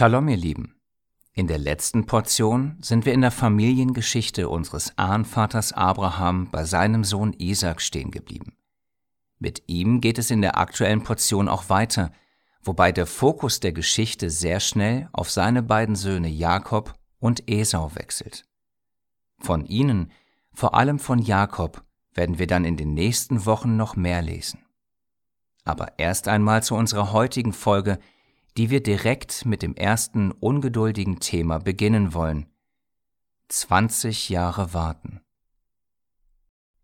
Shalom, ihr Lieben. In der letzten Portion sind wir in der Familiengeschichte unseres Ahnvaters Abraham bei seinem Sohn Isaac stehen geblieben. Mit ihm geht es in der aktuellen Portion auch weiter, wobei der Fokus der Geschichte sehr schnell auf seine beiden Söhne Jakob und Esau wechselt. Von ihnen, vor allem von Jakob, werden wir dann in den nächsten Wochen noch mehr lesen. Aber erst einmal zu unserer heutigen Folge, die wir direkt mit dem ersten ungeduldigen Thema beginnen wollen. 20 Jahre warten.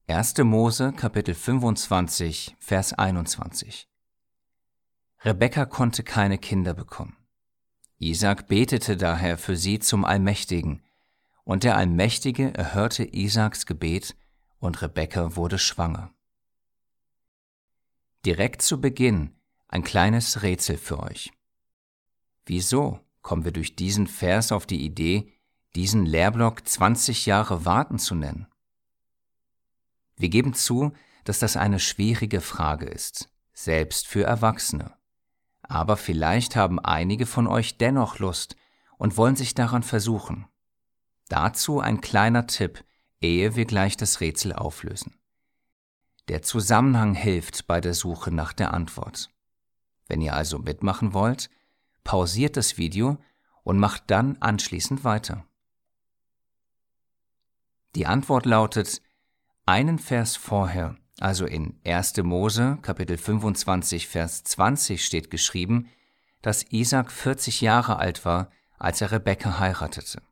1. Mose Kapitel 25 Vers 21 Rebekka konnte keine Kinder bekommen. Isaac betete daher für sie zum Allmächtigen, und der Allmächtige erhörte Isaaks Gebet, und Rebekka wurde schwanger. Direkt zu Beginn ein kleines Rätsel für euch. Wieso kommen wir durch diesen Vers auf die Idee, diesen Lehrblock 20 Jahre warten zu nennen? Wir geben zu, dass das eine schwierige Frage ist, selbst für Erwachsene. Aber vielleicht haben einige von euch dennoch Lust und wollen sich daran versuchen. Dazu ein kleiner Tipp, ehe wir gleich das Rätsel auflösen. Der Zusammenhang hilft bei der Suche nach der Antwort. Wenn ihr also mitmachen wollt, pausiert das Video und macht dann anschließend weiter. Die Antwort lautet, einen Vers vorher, also in 1. Mose Kapitel 25 Vers 20 steht geschrieben, dass Isaac 40 Jahre alt war, als er Rebekka heiratete.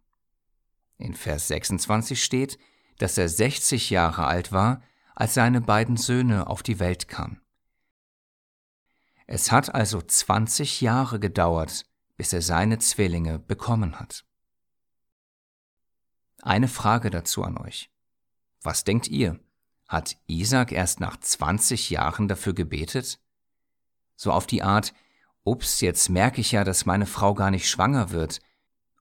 In Vers 26 steht, dass er 60 Jahre alt war, als seine beiden Söhne auf die Welt kamen. Es hat also 20 Jahre gedauert, bis er seine Zwillinge bekommen hat. Eine Frage dazu an euch. Was denkt ihr? Hat Isaac erst nach 20 Jahren dafür gebetet? So auf die Art, ups, jetzt merke ich ja, dass meine Frau gar nicht schwanger wird.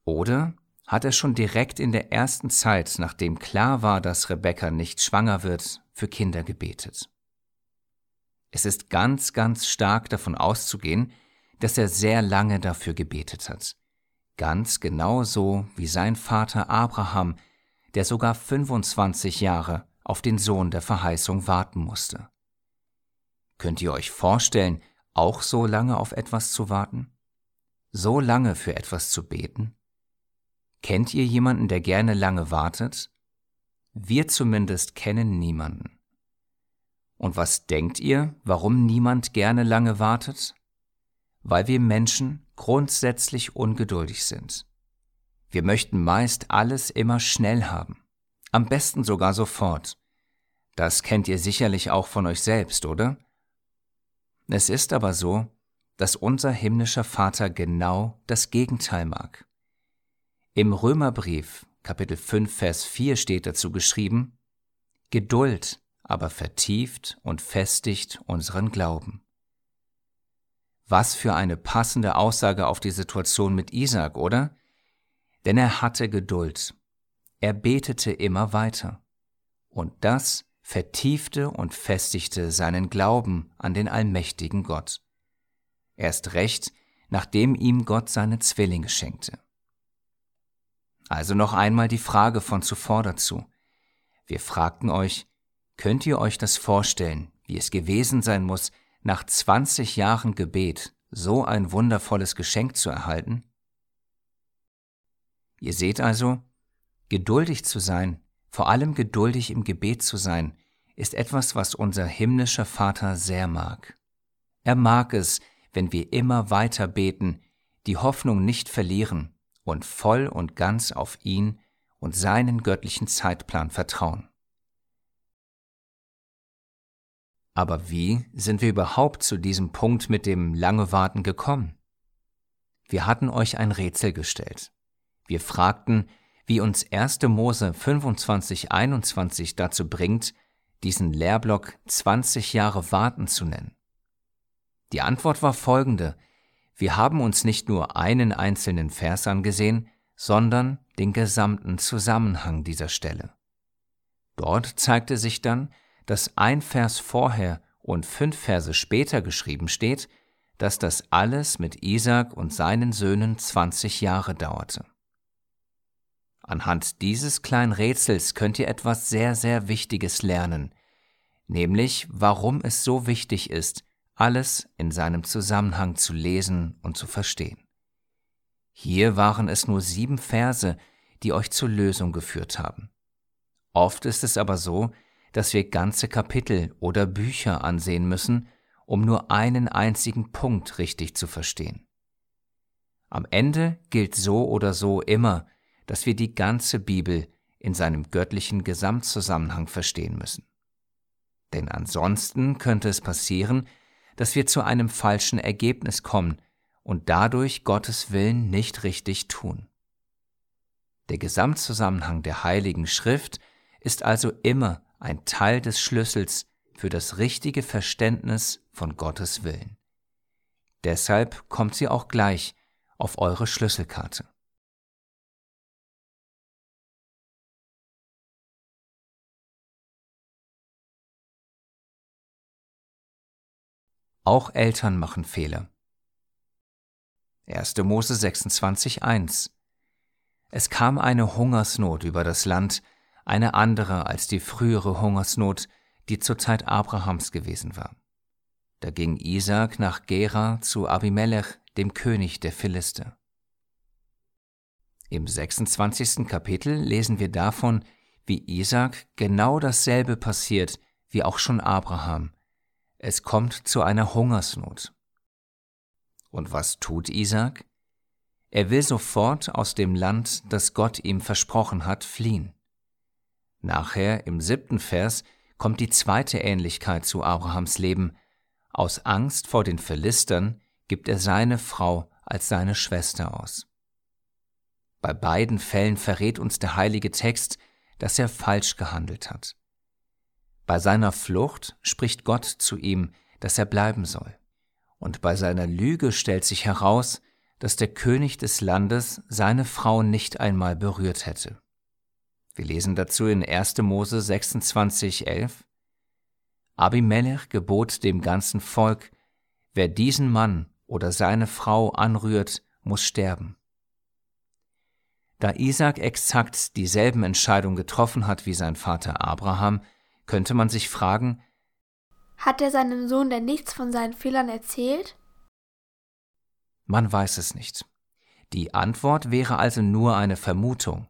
Oder hat er schon direkt in der ersten Zeit, nachdem klar war, dass Rebecca nicht schwanger wird, für Kinder gebetet? Es ist ganz, ganz stark davon auszugehen, dass er sehr lange dafür gebetet hat. Ganz genau so wie sein Vater Abraham, der sogar 25 Jahre auf den Sohn der Verheißung warten musste. Könnt ihr euch vorstellen, auch so lange auf etwas zu warten? So lange für etwas zu beten? Kennt ihr jemanden, der gerne lange wartet? Wir zumindest kennen niemanden. Und was denkt ihr, warum niemand gerne lange wartet? Weil wir Menschen grundsätzlich ungeduldig sind. Wir möchten meist alles immer schnell haben, am besten sogar sofort. Das kennt ihr sicherlich auch von euch selbst, oder? Es ist aber so, dass unser himmlischer Vater genau das Gegenteil mag. Im Römerbrief Kapitel 5 Vers 4 steht dazu geschrieben, Geduld aber vertieft und festigt unseren Glauben. Was für eine passende Aussage auf die Situation mit Isaac, oder? Denn er hatte Geduld. Er betete immer weiter. Und das vertiefte und festigte seinen Glauben an den allmächtigen Gott. Erst recht, nachdem ihm Gott seine Zwillinge schenkte. Also noch einmal die Frage von zuvor dazu. Wir fragten euch, Könnt ihr euch das vorstellen, wie es gewesen sein muss, nach 20 Jahren Gebet so ein wundervolles Geschenk zu erhalten? Ihr seht also, geduldig zu sein, vor allem geduldig im Gebet zu sein, ist etwas, was unser himmlischer Vater sehr mag. Er mag es, wenn wir immer weiter beten, die Hoffnung nicht verlieren und voll und ganz auf ihn und seinen göttlichen Zeitplan vertrauen. Aber wie sind wir überhaupt zu diesem Punkt mit dem lange Warten gekommen? Wir hatten euch ein Rätsel gestellt. Wir fragten, wie uns 1. Mose 25, 21 dazu bringt, diesen Lehrblock 20 Jahre Warten zu nennen. Die Antwort war folgende. Wir haben uns nicht nur einen einzelnen Vers angesehen, sondern den gesamten Zusammenhang dieser Stelle. Dort zeigte sich dann, dass ein Vers vorher und fünf Verse später geschrieben steht, dass das alles mit Isaac und seinen Söhnen 20 Jahre dauerte. Anhand dieses kleinen Rätsels könnt ihr etwas sehr, sehr Wichtiges lernen, nämlich warum es so wichtig ist, alles in seinem Zusammenhang zu lesen und zu verstehen. Hier waren es nur sieben Verse, die euch zur Lösung geführt haben. Oft ist es aber so, dass wir ganze Kapitel oder Bücher ansehen müssen, um nur einen einzigen Punkt richtig zu verstehen. Am Ende gilt so oder so immer, dass wir die ganze Bibel in seinem göttlichen Gesamtzusammenhang verstehen müssen. Denn ansonsten könnte es passieren, dass wir zu einem falschen Ergebnis kommen und dadurch Gottes Willen nicht richtig tun. Der Gesamtzusammenhang der Heiligen Schrift ist also immer ein Teil des Schlüssels für das richtige Verständnis von Gottes Willen. Deshalb kommt sie auch gleich auf eure Schlüsselkarte. Auch Eltern machen Fehler. 1. Mose 26.1 Es kam eine Hungersnot über das Land, eine andere als die frühere Hungersnot, die zur Zeit Abrahams gewesen war. Da ging Isaac nach Gera zu Abimelech, dem König der Philister. Im 26. Kapitel lesen wir davon, wie Isaac genau dasselbe passiert wie auch schon Abraham, es kommt zu einer Hungersnot. Und was tut Isaac? Er will sofort aus dem Land, das Gott ihm versprochen hat, fliehen. Nachher im siebten Vers kommt die zweite Ähnlichkeit zu Abrahams Leben. Aus Angst vor den Philistern gibt er seine Frau als seine Schwester aus. Bei beiden Fällen verrät uns der heilige Text, dass er falsch gehandelt hat. Bei seiner Flucht spricht Gott zu ihm, dass er bleiben soll. Und bei seiner Lüge stellt sich heraus, dass der König des Landes seine Frau nicht einmal berührt hätte. Wir lesen dazu in 1. Mose 26, 11. Abimelech gebot dem ganzen Volk, wer diesen Mann oder seine Frau anrührt, muss sterben. Da Isaac exakt dieselben Entscheidungen getroffen hat wie sein Vater Abraham, könnte man sich fragen, hat er seinem Sohn denn nichts von seinen Fehlern erzählt? Man weiß es nicht. Die Antwort wäre also nur eine Vermutung.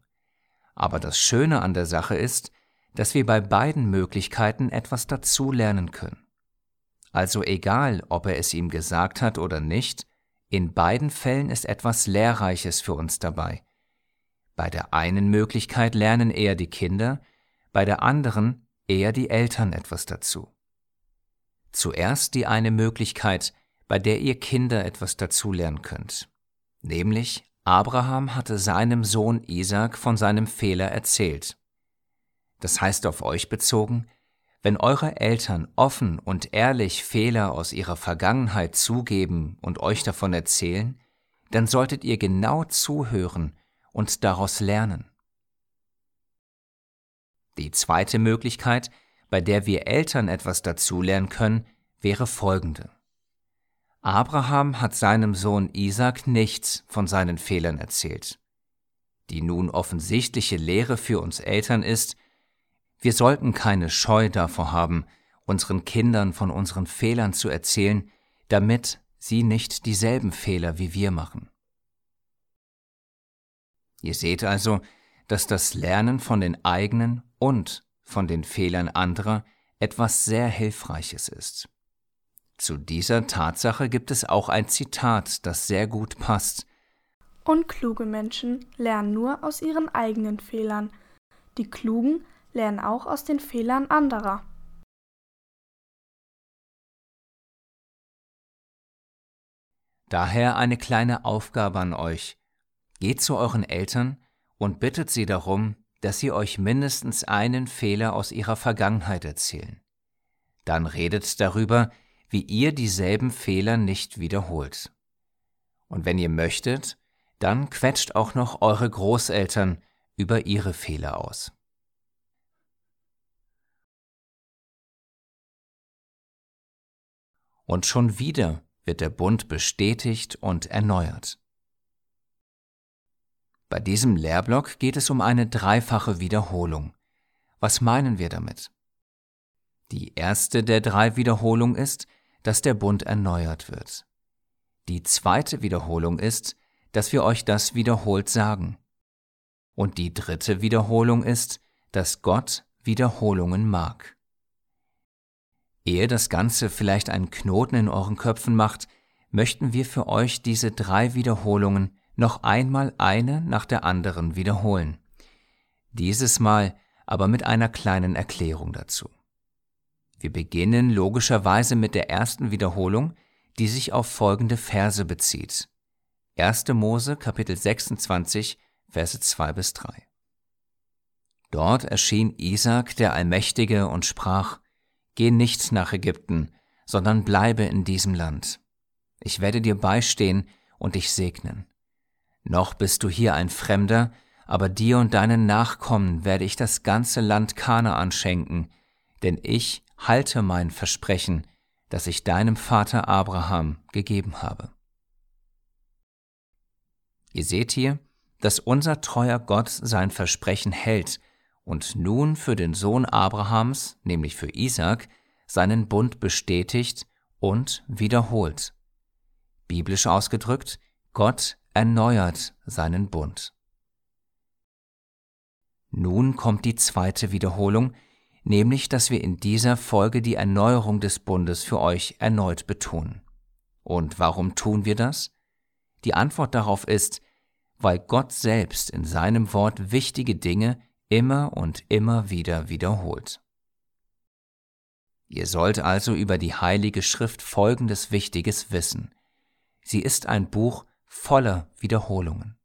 Aber das Schöne an der Sache ist, dass wir bei beiden Möglichkeiten etwas dazulernen können. Also egal, ob er es ihm gesagt hat oder nicht, in beiden Fällen ist etwas Lehrreiches für uns dabei. Bei der einen Möglichkeit lernen eher die Kinder, bei der anderen eher die Eltern etwas dazu. Zuerst die eine Möglichkeit, bei der ihr Kinder etwas dazulernen könnt, nämlich Abraham hatte seinem Sohn Isaac von seinem Fehler erzählt. Das heißt auf euch bezogen, wenn eure Eltern offen und ehrlich Fehler aus ihrer Vergangenheit zugeben und euch davon erzählen, dann solltet ihr genau zuhören und daraus lernen. Die zweite Möglichkeit, bei der wir Eltern etwas dazulernen können, wäre folgende. Abraham hat seinem Sohn Isaac nichts von seinen Fehlern erzählt. Die nun offensichtliche Lehre für uns Eltern ist, wir sollten keine Scheu davor haben, unseren Kindern von unseren Fehlern zu erzählen, damit sie nicht dieselben Fehler wie wir machen. Ihr seht also, dass das Lernen von den eigenen und von den Fehlern anderer etwas sehr Hilfreiches ist. Zu dieser Tatsache gibt es auch ein Zitat, das sehr gut passt. Unkluge Menschen lernen nur aus ihren eigenen Fehlern. Die Klugen lernen auch aus den Fehlern anderer. Daher eine kleine Aufgabe an euch. Geht zu euren Eltern und bittet sie darum, dass sie euch mindestens einen Fehler aus ihrer Vergangenheit erzählen. Dann redet darüber, wie ihr dieselben Fehler nicht wiederholt. Und wenn ihr möchtet, dann quetscht auch noch eure Großeltern über ihre Fehler aus. Und schon wieder wird der Bund bestätigt und erneuert. Bei diesem Lehrblock geht es um eine dreifache Wiederholung. Was meinen wir damit? Die erste der drei Wiederholungen ist, dass der Bund erneuert wird. Die zweite Wiederholung ist, dass wir euch das wiederholt sagen. Und die dritte Wiederholung ist, dass Gott Wiederholungen mag. Ehe das Ganze vielleicht einen Knoten in euren Köpfen macht, möchten wir für euch diese drei Wiederholungen noch einmal eine nach der anderen wiederholen. Dieses Mal aber mit einer kleinen Erklärung dazu. Wir beginnen logischerweise mit der ersten Wiederholung, die sich auf folgende Verse bezieht. 1. Mose Kapitel 26 Verse 2 bis 3. Dort erschien Isaac der Allmächtige und sprach, Geh nicht nach Ägypten, sondern bleibe in diesem Land. Ich werde dir beistehen und dich segnen. Noch bist du hier ein Fremder, aber dir und deinen Nachkommen werde ich das ganze Land Kanaan schenken, denn ich halte mein Versprechen, das ich deinem Vater Abraham gegeben habe. Ihr seht hier, dass unser treuer Gott sein Versprechen hält und nun für den Sohn Abrahams, nämlich für Isaac, seinen Bund bestätigt und wiederholt. Biblisch ausgedrückt, Gott erneuert seinen Bund. Nun kommt die zweite Wiederholung, nämlich dass wir in dieser Folge die Erneuerung des Bundes für euch erneut betonen. Und warum tun wir das? Die Antwort darauf ist, weil Gott selbst in seinem Wort wichtige Dinge immer und immer wieder wiederholt. Ihr sollt also über die Heilige Schrift Folgendes Wichtiges wissen. Sie ist ein Buch voller Wiederholungen.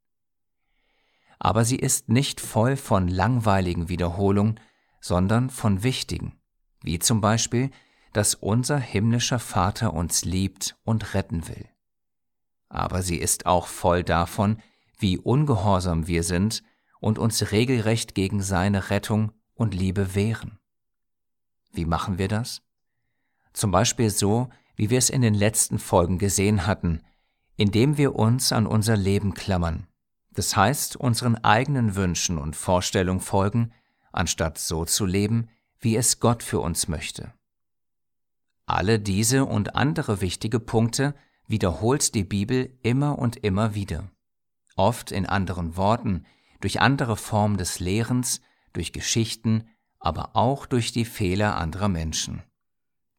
Aber sie ist nicht voll von langweiligen Wiederholungen, sondern von wichtigen, wie zum Beispiel, dass unser himmlischer Vater uns liebt und retten will. Aber sie ist auch voll davon, wie ungehorsam wir sind und uns regelrecht gegen seine Rettung und Liebe wehren. Wie machen wir das? Zum Beispiel so, wie wir es in den letzten Folgen gesehen hatten, indem wir uns an unser Leben klammern, das heißt unseren eigenen Wünschen und Vorstellungen folgen, anstatt so zu leben, wie es Gott für uns möchte. Alle diese und andere wichtige Punkte wiederholt die Bibel immer und immer wieder, oft in anderen Worten, durch andere Formen des Lehrens, durch Geschichten, aber auch durch die Fehler anderer Menschen.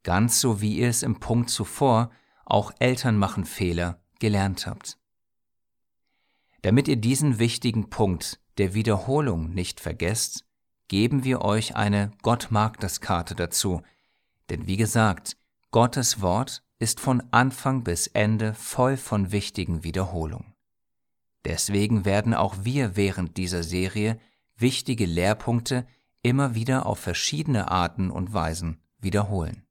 Ganz so wie ihr es im Punkt zuvor, auch Eltern machen Fehler, gelernt habt. Damit ihr diesen wichtigen Punkt der Wiederholung nicht vergesst, geben wir euch eine Gott mag das Karte dazu, denn wie gesagt, Gottes Wort ist von Anfang bis Ende voll von wichtigen Wiederholungen. Deswegen werden auch wir während dieser Serie wichtige Lehrpunkte immer wieder auf verschiedene Arten und Weisen wiederholen.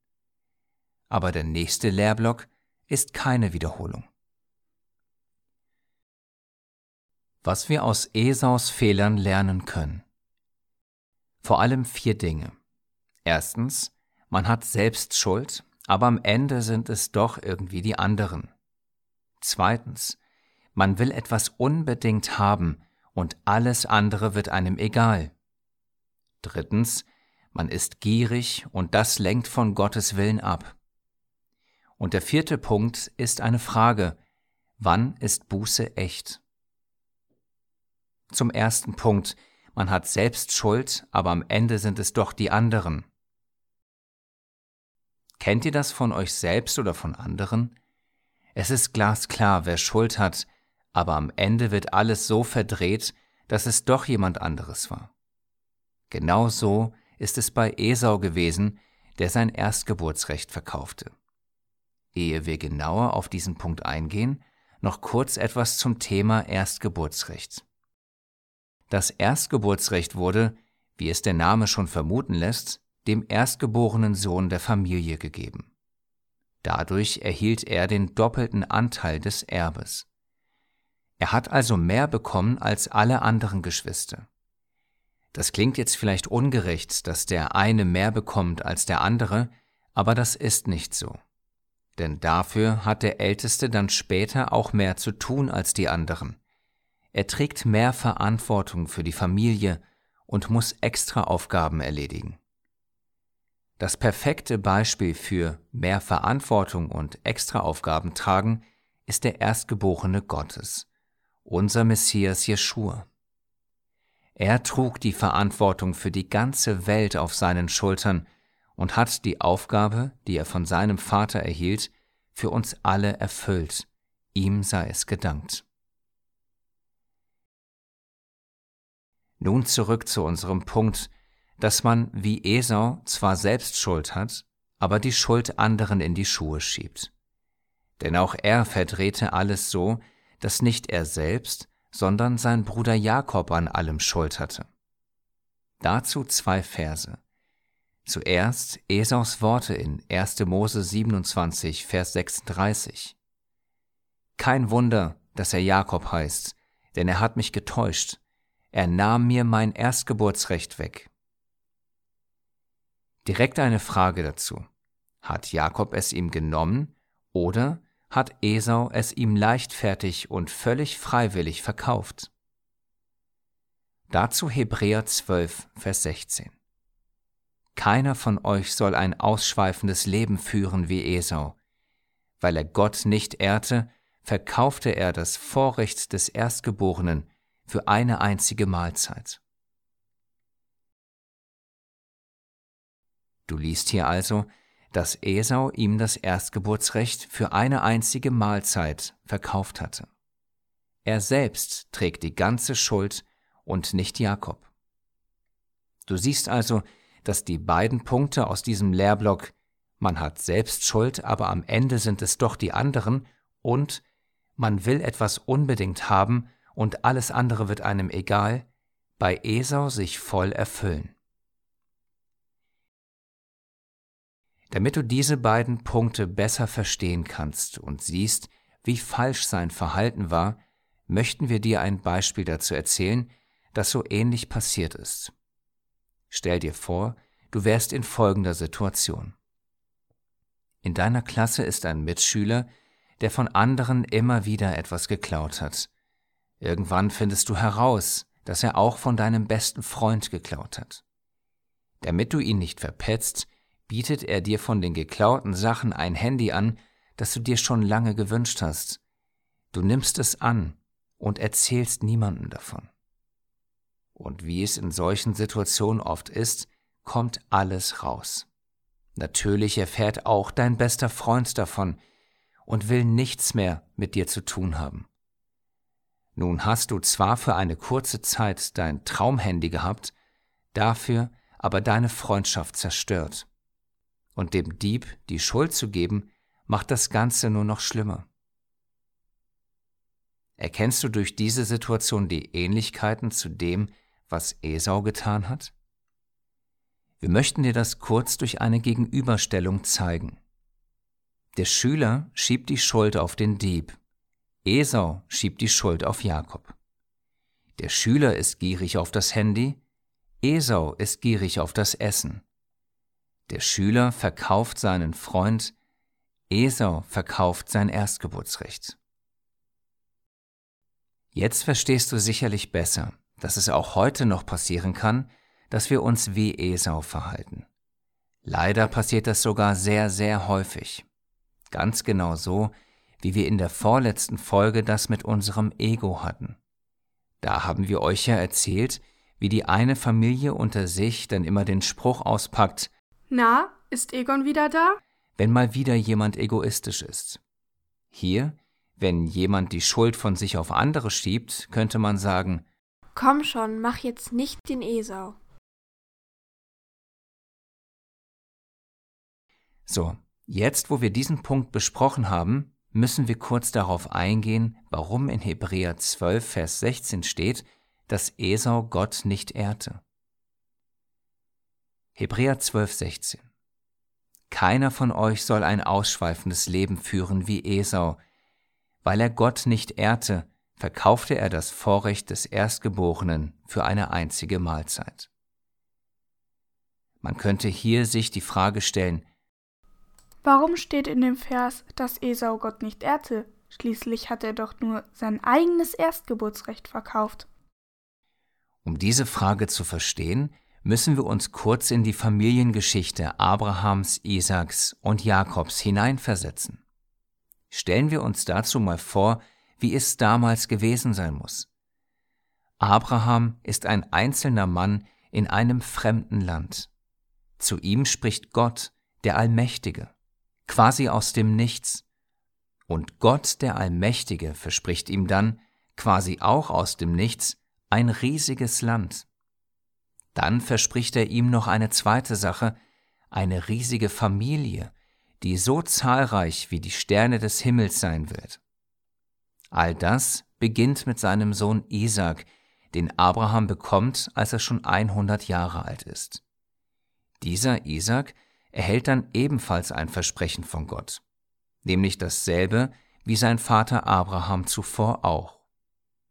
Aber der nächste Lehrblock ist keine Wiederholung. Was wir aus Esaus Fehlern lernen können. Vor allem vier Dinge. Erstens, man hat selbst Schuld, aber am Ende sind es doch irgendwie die anderen. Zweitens, man will etwas unbedingt haben und alles andere wird einem egal. Drittens, man ist gierig und das lenkt von Gottes Willen ab. Und der vierte Punkt ist eine Frage, wann ist Buße echt? Zum ersten Punkt, man hat selbst Schuld, aber am Ende sind es doch die anderen. Kennt ihr das von euch selbst oder von anderen? Es ist glasklar, wer Schuld hat, aber am Ende wird alles so verdreht, dass es doch jemand anderes war. Genau so ist es bei Esau gewesen, der sein Erstgeburtsrecht verkaufte. Ehe wir genauer auf diesen Punkt eingehen, noch kurz etwas zum Thema Erstgeburtsrecht. Das Erstgeburtsrecht wurde, wie es der Name schon vermuten lässt, dem erstgeborenen Sohn der Familie gegeben. Dadurch erhielt er den doppelten Anteil des Erbes. Er hat also mehr bekommen als alle anderen Geschwister. Das klingt jetzt vielleicht ungerecht, dass der eine mehr bekommt als der andere, aber das ist nicht so. denn dafür hat der Älteste dann später auch mehr zu tun als die anderen. Er trägt mehr Verantwortung für die Familie und muss extra Aufgaben erledigen. Das perfekte Beispiel für mehr Verantwortung und extra Aufgaben tragen ist der Erstgeborene Gottes, unser Messias Jeschua. Er trug die Verantwortung für die ganze Welt auf seinen Schultern und hat die Aufgabe, die er von seinem Vater erhielt, für uns alle erfüllt. Ihm sei es gedankt. Nun zurück zu unserem Punkt, dass man wie Esau zwar selbst Schuld hat, aber die Schuld anderen in die Schuhe schiebt. Denn auch er verdrehte alles so, dass nicht er selbst, sondern sein Bruder Jakob an allem Schuld hatte. Dazu zwei Verse. Zuerst Esaus Worte in 1. Mose 27, Vers 36. Kein Wunder, dass er Jakob heißt, denn er hat mich getäuscht. Er nahm mir mein Erstgeburtsrecht weg. Direkt eine Frage dazu. Hat Jakob es ihm genommen oder hat Esau es ihm leichtfertig und völlig freiwillig verkauft. Dazu Hebräer 12, Vers 16. Keiner von euch soll ein ausschweifendes Leben führen wie Esau. Weil er Gott nicht ehrte, verkaufte er das Vorrecht des Erstgeborenen für eine einzige Mahlzeit. Du liest hier also, dass Esau ihm das Erstgeburtsrecht für eine einzige Mahlzeit verkauft hatte. Er selbst trägt die ganze Schuld und nicht Jakob. Du siehst also, dass die beiden Punkte aus diesem Lehrblock man hat selbst Schuld, aber am Ende sind es doch die anderen und man will etwas unbedingt haben und alles andere wird einem egal, bei Esau sich voll erfüllen. Damit du diese beiden Punkte besser verstehen kannst und siehst, wie falsch sein Verhalten war, möchten wir dir ein Beispiel dazu erzählen, das so ähnlich passiert ist. Stell dir vor, du wärst in folgender Situation. In deiner Klasse ist ein Mitschüler, der von anderen immer wieder etwas geklaut hat. Irgendwann findest du heraus, dass er auch von deinem besten Freund geklaut hat. Damit du ihn nicht verpetzt, bietet er dir von den geklauten Sachen ein Handy an, das du dir schon lange gewünscht hast. Du nimmst es an und erzählst niemandem davon. Und wie es in solchen Situationen oft ist, kommt alles raus. Natürlich erfährt auch dein bester Freund davon und will nichts mehr mit dir zu tun haben. Nun hast du zwar für eine kurze Zeit dein Traumhandy gehabt, dafür aber deine Freundschaft zerstört und dem Dieb die Schuld zu geben, macht das Ganze nur noch schlimmer. Erkennst du durch diese Situation die Ähnlichkeiten zu dem, was Esau getan hat? Wir möchten dir das kurz durch eine Gegenüberstellung zeigen. Der Schüler schiebt die Schuld auf den Dieb, Esau schiebt die Schuld auf Jakob. Der Schüler ist gierig auf das Handy, Esau ist gierig auf das Essen. Der Schüler verkauft seinen Freund, Esau verkauft sein Erstgeburtsrecht. Jetzt verstehst du sicherlich besser, dass es auch heute noch passieren kann, dass wir uns wie Esau verhalten. Leider passiert das sogar sehr, sehr häufig. Ganz genau so, wie wir in der vorletzten Folge das mit unserem Ego hatten. Da haben wir euch ja erzählt, wie die eine Familie unter sich dann immer den Spruch auspackt, na, ist Egon wieder da? Wenn mal wieder jemand egoistisch ist. Hier, wenn jemand die Schuld von sich auf andere schiebt, könnte man sagen, Komm schon, mach jetzt nicht den Esau. So, jetzt wo wir diesen Punkt besprochen haben, müssen wir kurz darauf eingehen, warum in Hebräer 12, Vers 16 steht, dass Esau Gott nicht ehrte. Hebräer 12, 16. Keiner von euch soll ein ausschweifendes Leben führen wie Esau. Weil er Gott nicht ehrte, verkaufte er das Vorrecht des Erstgeborenen für eine einzige Mahlzeit. Man könnte hier sich die Frage stellen, Warum steht in dem Vers, dass Esau Gott nicht ehrte? Schließlich hat er doch nur sein eigenes Erstgeburtsrecht verkauft. Um diese Frage zu verstehen, müssen wir uns kurz in die Familiengeschichte Abrahams, Isaaks und Jakobs hineinversetzen. Stellen wir uns dazu mal vor, wie es damals gewesen sein muss. Abraham ist ein einzelner Mann in einem fremden Land. Zu ihm spricht Gott, der Allmächtige, quasi aus dem Nichts. Und Gott, der Allmächtige, verspricht ihm dann, quasi auch aus dem Nichts, ein riesiges Land. Dann verspricht er ihm noch eine zweite Sache, eine riesige Familie, die so zahlreich wie die Sterne des Himmels sein wird. All das beginnt mit seinem Sohn Isaac, den Abraham bekommt, als er schon 100 Jahre alt ist. Dieser Isaac erhält dann ebenfalls ein Versprechen von Gott, nämlich dasselbe wie sein Vater Abraham zuvor auch.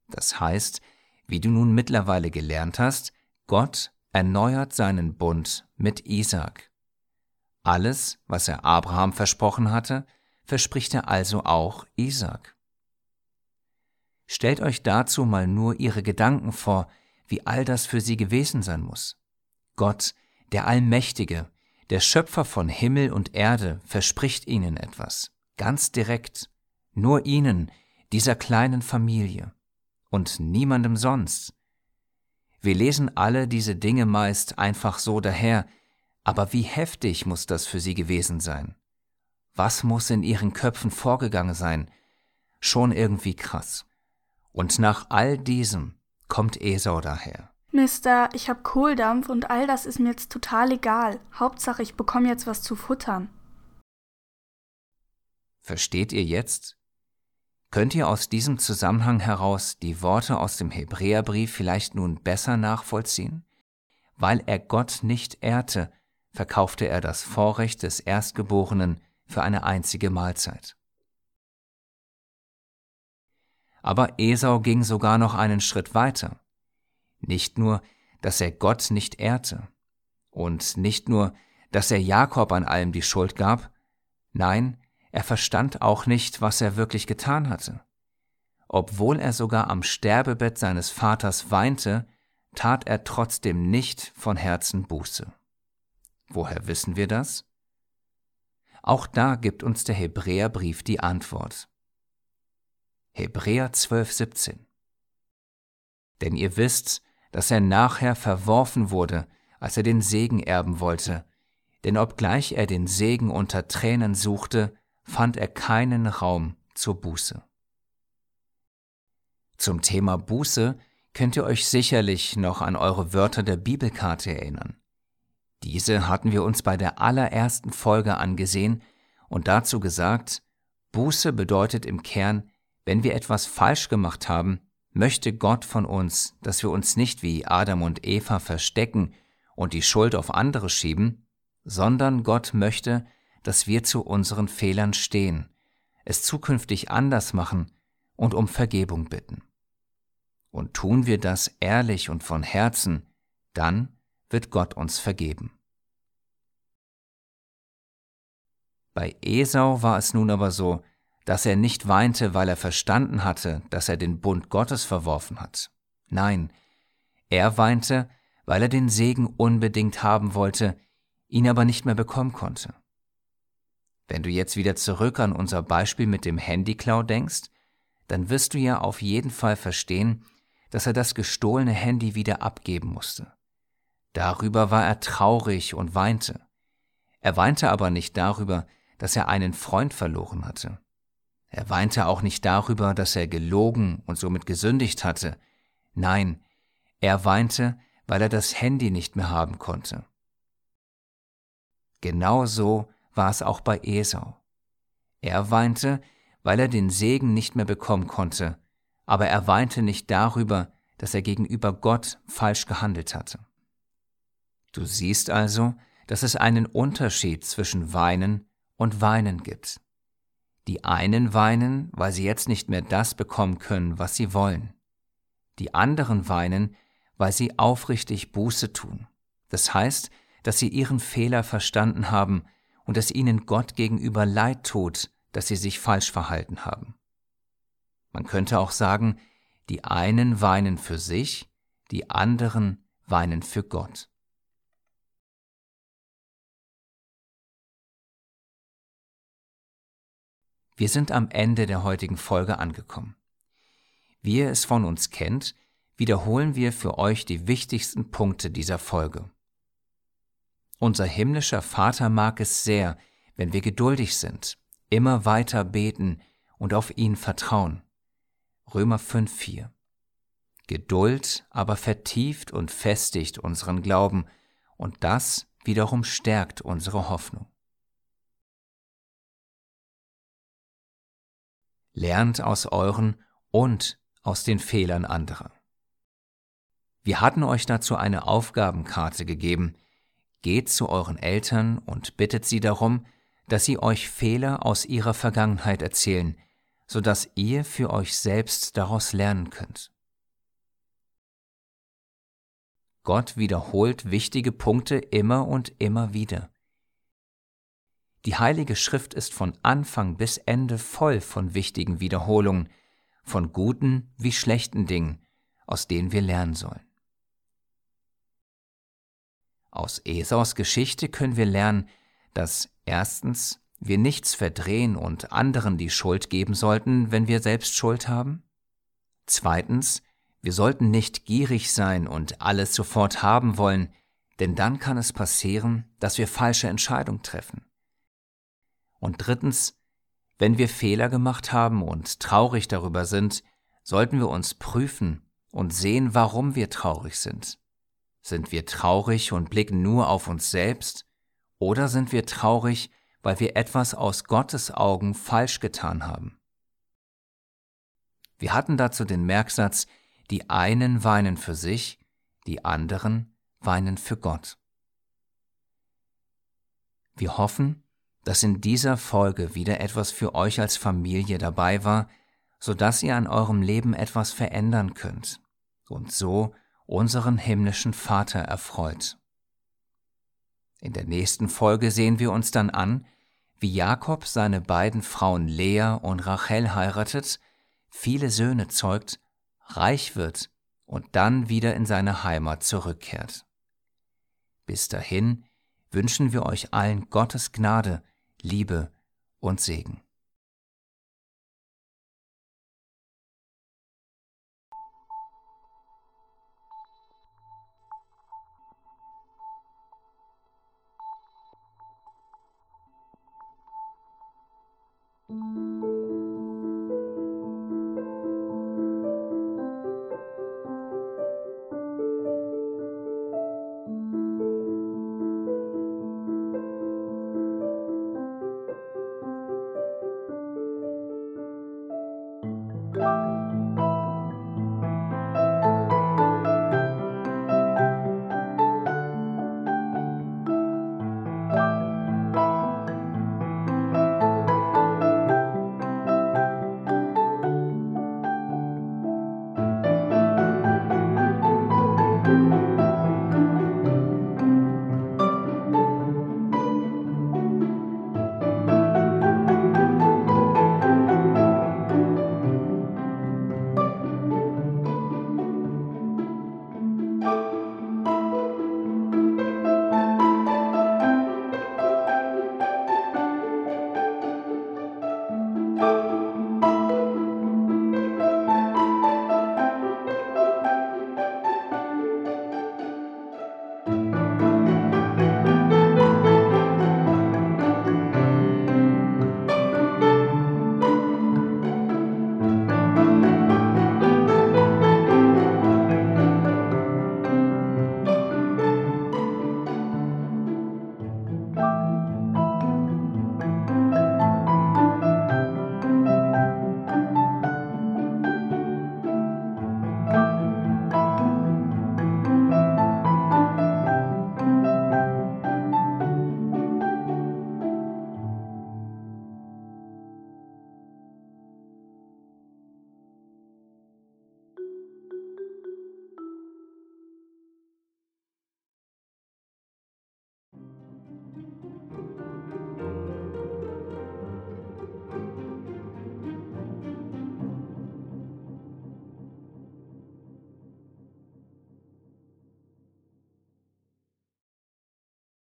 Das heißt, wie du nun mittlerweile gelernt hast, Gott erneuert seinen Bund mit Isaac. Alles, was er Abraham versprochen hatte, verspricht er also auch Isaac. Stellt euch dazu mal nur ihre Gedanken vor, wie all das für sie gewesen sein muss. Gott, der Allmächtige, der Schöpfer von Himmel und Erde, verspricht ihnen etwas, ganz direkt, nur ihnen, dieser kleinen Familie und niemandem sonst. Wir lesen alle diese Dinge meist einfach so daher, aber wie heftig muss das für sie gewesen sein? Was muss in ihren Köpfen vorgegangen sein? Schon irgendwie krass. Und nach all diesem kommt Esau daher. Mister, ich hab Kohldampf und all das ist mir jetzt total egal. Hauptsache, ich bekomme jetzt was zu futtern. Versteht ihr jetzt? Könnt ihr aus diesem Zusammenhang heraus die Worte aus dem Hebräerbrief vielleicht nun besser nachvollziehen? Weil er Gott nicht ehrte, verkaufte er das Vorrecht des Erstgeborenen für eine einzige Mahlzeit. Aber Esau ging sogar noch einen Schritt weiter. Nicht nur, dass er Gott nicht ehrte und nicht nur, dass er Jakob an allem die Schuld gab, nein, er verstand auch nicht, was er wirklich getan hatte. Obwohl er sogar am Sterbebett seines Vaters weinte, tat er trotzdem nicht von Herzen Buße. Woher wissen wir das? Auch da gibt uns der Hebräerbrief die Antwort. Hebräer 12, 17. Denn ihr wisst, dass er nachher verworfen wurde, als er den Segen erben wollte, denn obgleich er den Segen unter Tränen suchte, fand er keinen Raum zur Buße. Zum Thema Buße könnt ihr euch sicherlich noch an eure Wörter der Bibelkarte erinnern. Diese hatten wir uns bei der allerersten Folge angesehen und dazu gesagt, Buße bedeutet im Kern, wenn wir etwas falsch gemacht haben, möchte Gott von uns, dass wir uns nicht wie Adam und Eva verstecken und die Schuld auf andere schieben, sondern Gott möchte, dass wir zu unseren Fehlern stehen, es zukünftig anders machen und um Vergebung bitten. Und tun wir das ehrlich und von Herzen, dann wird Gott uns vergeben. Bei Esau war es nun aber so, dass er nicht weinte, weil er verstanden hatte, dass er den Bund Gottes verworfen hat. Nein, er weinte, weil er den Segen unbedingt haben wollte, ihn aber nicht mehr bekommen konnte. Wenn du jetzt wieder zurück an unser Beispiel mit dem Handyklau denkst, dann wirst du ja auf jeden Fall verstehen, dass er das gestohlene Handy wieder abgeben musste. Darüber war er traurig und weinte. Er weinte aber nicht darüber, dass er einen Freund verloren hatte. Er weinte auch nicht darüber, dass er gelogen und somit gesündigt hatte. Nein, er weinte, weil er das Handy nicht mehr haben konnte. Genau so war es auch bei Esau. Er weinte, weil er den Segen nicht mehr bekommen konnte, aber er weinte nicht darüber, dass er gegenüber Gott falsch gehandelt hatte. Du siehst also, dass es einen Unterschied zwischen Weinen und Weinen gibt. Die einen weinen, weil sie jetzt nicht mehr das bekommen können, was sie wollen. Die anderen weinen, weil sie aufrichtig Buße tun. Das heißt, dass sie ihren Fehler verstanden haben und dass ihnen Gott gegenüber leid tut, dass sie sich falsch verhalten haben. Man könnte auch sagen, die einen weinen für sich, die anderen weinen für Gott. Wir sind am Ende der heutigen Folge angekommen. Wie ihr es von uns kennt, wiederholen wir für euch die wichtigsten Punkte dieser Folge. Unser himmlischer Vater mag es sehr, wenn wir geduldig sind, immer weiter beten und auf ihn vertrauen. Römer 5,4 Geduld aber vertieft und festigt unseren Glauben, und das wiederum stärkt unsere Hoffnung. Lernt aus euren und aus den Fehlern anderer. Wir hatten euch dazu eine Aufgabenkarte gegeben. Geht zu euren Eltern und bittet sie darum, dass sie euch Fehler aus ihrer Vergangenheit erzählen, so dass ihr für euch selbst daraus lernen könnt. Gott wiederholt wichtige Punkte immer und immer wieder. Die Heilige Schrift ist von Anfang bis Ende voll von wichtigen Wiederholungen, von guten wie schlechten Dingen, aus denen wir lernen sollen. Aus Esaus Geschichte können wir lernen, dass erstens wir nichts verdrehen und anderen die Schuld geben sollten, wenn wir selbst Schuld haben. Zweitens, wir sollten nicht gierig sein und alles sofort haben wollen, denn dann kann es passieren, dass wir falsche Entscheidungen treffen. Und drittens, wenn wir Fehler gemacht haben und traurig darüber sind, sollten wir uns prüfen und sehen, warum wir traurig sind. Sind wir traurig und blicken nur auf uns selbst, oder sind wir traurig, weil wir etwas aus Gottes Augen falsch getan haben? Wir hatten dazu den Merksatz, die einen weinen für sich, die anderen weinen für Gott. Wir hoffen, dass in dieser Folge wieder etwas für euch als Familie dabei war, so dass ihr an eurem Leben etwas verändern könnt und so unseren himmlischen Vater erfreut. In der nächsten Folge sehen wir uns dann an, wie Jakob seine beiden Frauen Lea und Rachel heiratet, viele Söhne zeugt, reich wird und dann wieder in seine Heimat zurückkehrt. Bis dahin wünschen wir euch allen Gottes Gnade, Liebe und Segen. thank you